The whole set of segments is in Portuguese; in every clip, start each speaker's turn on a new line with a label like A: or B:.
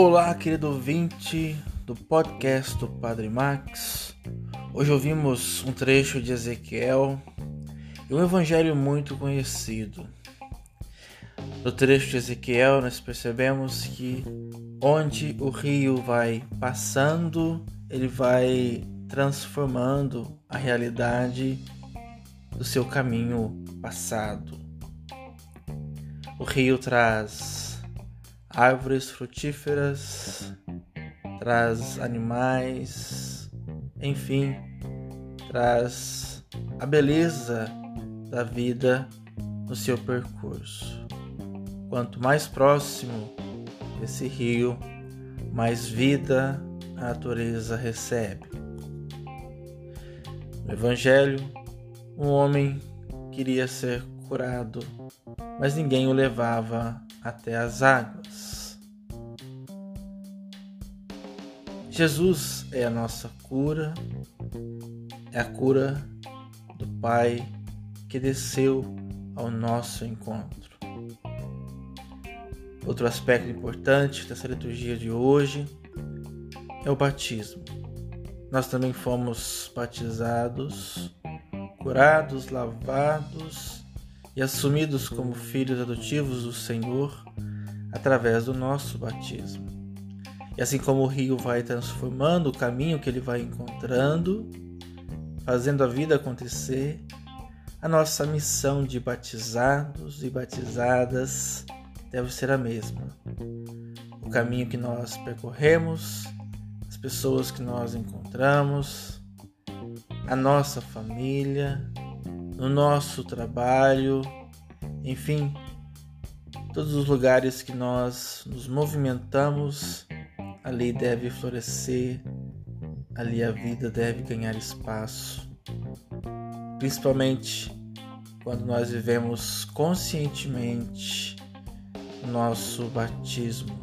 A: Olá, querido ouvinte do podcast do Padre Max. Hoje ouvimos um trecho de Ezequiel e um evangelho muito conhecido. No trecho de Ezequiel, nós percebemos que onde o rio vai passando, ele vai transformando a realidade do seu caminho passado. O rio traz árvores frutíferas, traz animais, enfim, traz a beleza da vida no seu percurso. Quanto mais próximo desse rio, mais vida a natureza recebe. No Evangelho, um homem queria ser curado, mas ninguém o levava até as águas. Jesus é a nossa cura, é a cura do Pai que desceu ao nosso encontro. Outro aspecto importante dessa liturgia de hoje é o batismo. Nós também fomos batizados, curados, lavados e assumidos como filhos adotivos do Senhor através do nosso batismo. E assim como o rio vai transformando o caminho que ele vai encontrando, fazendo a vida acontecer, a nossa missão de batizados e batizadas deve ser a mesma. O caminho que nós percorremos, as pessoas que nós encontramos, a nossa família, no nosso trabalho, enfim, todos os lugares que nós nos movimentamos, ali deve florescer, ali a vida deve ganhar espaço. Principalmente quando nós vivemos conscientemente o nosso batismo,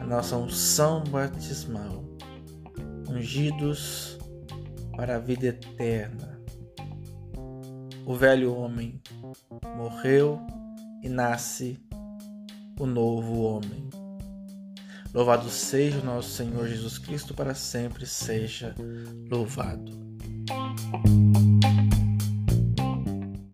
A: a nossa unção batismal, ungidos para a vida eterna o velho homem morreu e nasce o novo homem. Louvado seja o nosso Senhor Jesus Cristo, para sempre seja louvado.